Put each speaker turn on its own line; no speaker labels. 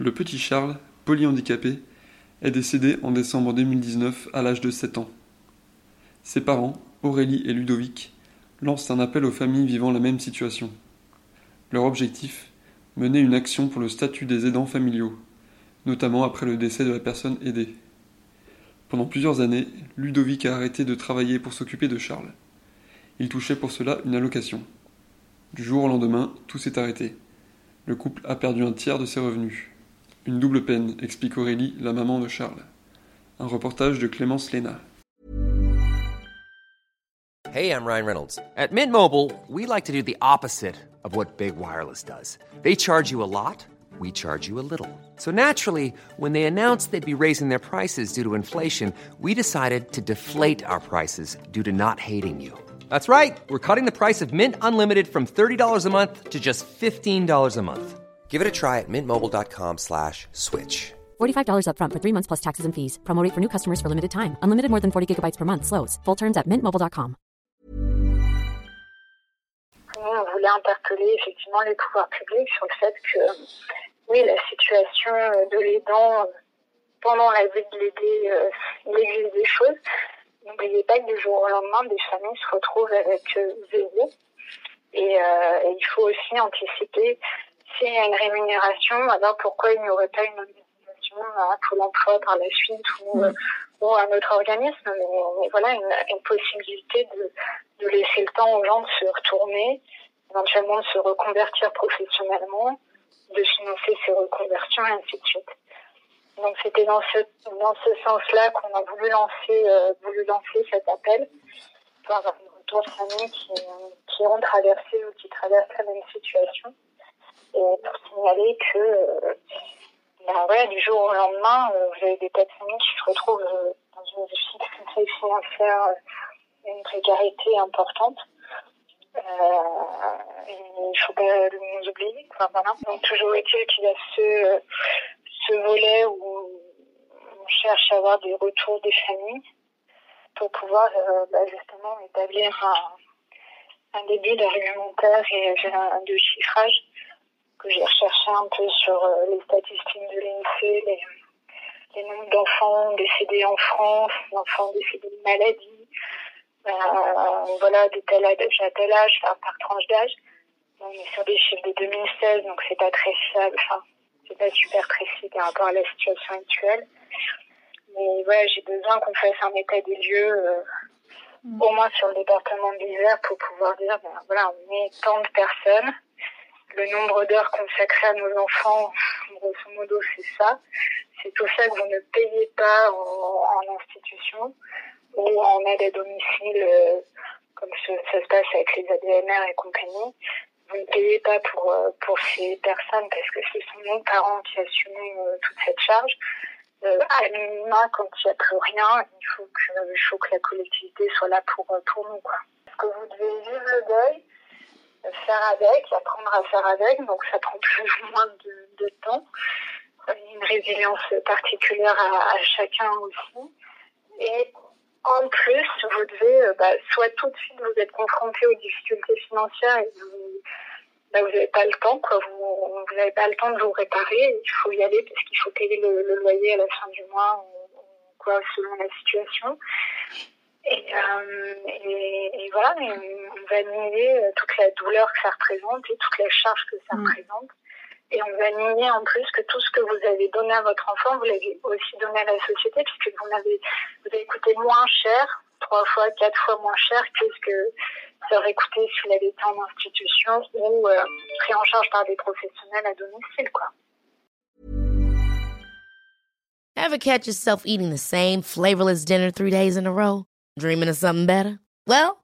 Le petit Charles, polyhandicapé, est décédé en décembre 2019 à l'âge de 7 ans. Ses parents, Aurélie et Ludovic, lancent un appel aux familles vivant la même situation. Leur objectif mener une action pour le statut des aidants familiaux, notamment après le décès de la personne aidée. Pendant plusieurs années, Ludovic a arrêté de travailler pour s'occuper de Charles. Il touchait pour cela une allocation. Du jour au lendemain, tout s'est arrêté. Le couple a perdu un tiers de ses revenus. Une double peine, explique Aurélie, la maman de Charles. Un reportage de Clémence Léna.
Hey, I'm Ryan Reynolds. At Mint Mobile, we like to do the opposite of what Big Wireless does. They charge you a lot, we charge you a little. So naturally, when they announced they'd be raising their prices due to inflation, we decided to deflate our prices due to not hating you. That's right. We're cutting the price of Mint Unlimited from $30 a month to just $15 a month. Give it a try at mintmobile.com slash switch.
$45 upfront for three months plus taxes and fees. Promo rate for new customers for limited time. Unlimited more than 40 gigabytes per month. Slows. Full terms at mintmobile.com.
Nous, on voulait interpeller effectivement les pouvoirs publics sur le fait que, oui, la situation de l'aidant pendant la vie de l'aider, euh, il existe des choses. N'oubliez pas que du jour au lendemain, des familles se retrouvent avec euh, zéro. Et, euh, et il faut aussi anticiper y a une rémunération, alors pourquoi il n'y aurait pas une organisation à Pôle emploi par la suite ou, euh, ou un autre organisme. Mais, mais voilà, une, une possibilité de, de laisser le temps aux gens de se retourner, éventuellement de se reconvertir professionnellement, de financer ces reconversions et ainsi de suite. Donc c'était dans ce dans ce sens-là qu'on a voulu lancer euh, voulu lancer cet appel pour avoir un retour de familles qui, qui ont traversé ou qui traversent la même situation pour signaler que ben ouais, du jour au lendemain euh, vous avez des tas de familles qui se retrouvent euh, dans une difficulté financière une précarité importante euh, il faut pas nous oublier quoi, voilà. donc toujours est-il qu'il y a ce ce volet où on cherche à avoir des retours des familles pour pouvoir bah, justement établir un, un début d'argumentaire et de chiffrage que j'ai recherché un peu sur euh, les statistiques de l'INSEE, les, les nombres d'enfants décédés en France, d'enfants décédés de maladie, euh, voilà, de tel âge à tel âge, par, par tranche d'âge. On est sur des chiffres de 2016, donc c'est pas très fiable. Enfin, c'est pas super précis par rapport à la situation actuelle. Mais ouais, j'ai besoin qu'on fasse un état des lieux, euh,
Mm.
au moins sur le département de l'Isère, pour pouvoir dire, ben, voilà, on est tant de personnes, le nombre d'heures consacrées à nos enfants, grosso modo, c'est ça. C'est tout ça que vous ne payez pas en, institution ou en aide à domicile, euh, comme ça se passe avec les ADMR et compagnie. Vous ne payez pas pour, euh, pour ces personnes parce que ce sont nos parents qui assument euh, toute cette charge. Euh, à minima, quand il n'y a plus rien, il faut que, il faut que la collectivité soit là pour, euh, pour nous. Quoi. Parce que vous devez vivre le deuil, faire avec, apprendre à faire avec, donc ça prend plus ou moins de, temps. Une résilience particulière à, chacun aussi. Et en plus, vous devez, euh, bah, soit tout de suite vous êtes confronté aux difficultés financières et vous bah, n'avez pas le temps, quoi. Vous n'avez pas le temps de vous réparer. Il faut y aller parce qu'il faut payer le, loyer à la fin du mois, ou, quoi, selon la situation. Et, euh, et, et voilà, on va nier euh, toute la douleur que ça représente et toute la charge que ça
Mm.
représente. Et on va nier en plus que tout ce que vous avez donné à votre enfant, vous l'avez aussi donné à la société, puisque vous avez, vous avez coûté moins cher, trois fois, quatre fois moins cher que ce que ça aurait coûté s'il avait été en institution ou euh, pris en charge par des professionnels à domicile, quoi.
Ever catch yourself eating the same flavorless dinner three days in a row? Dreaming of something better? Well,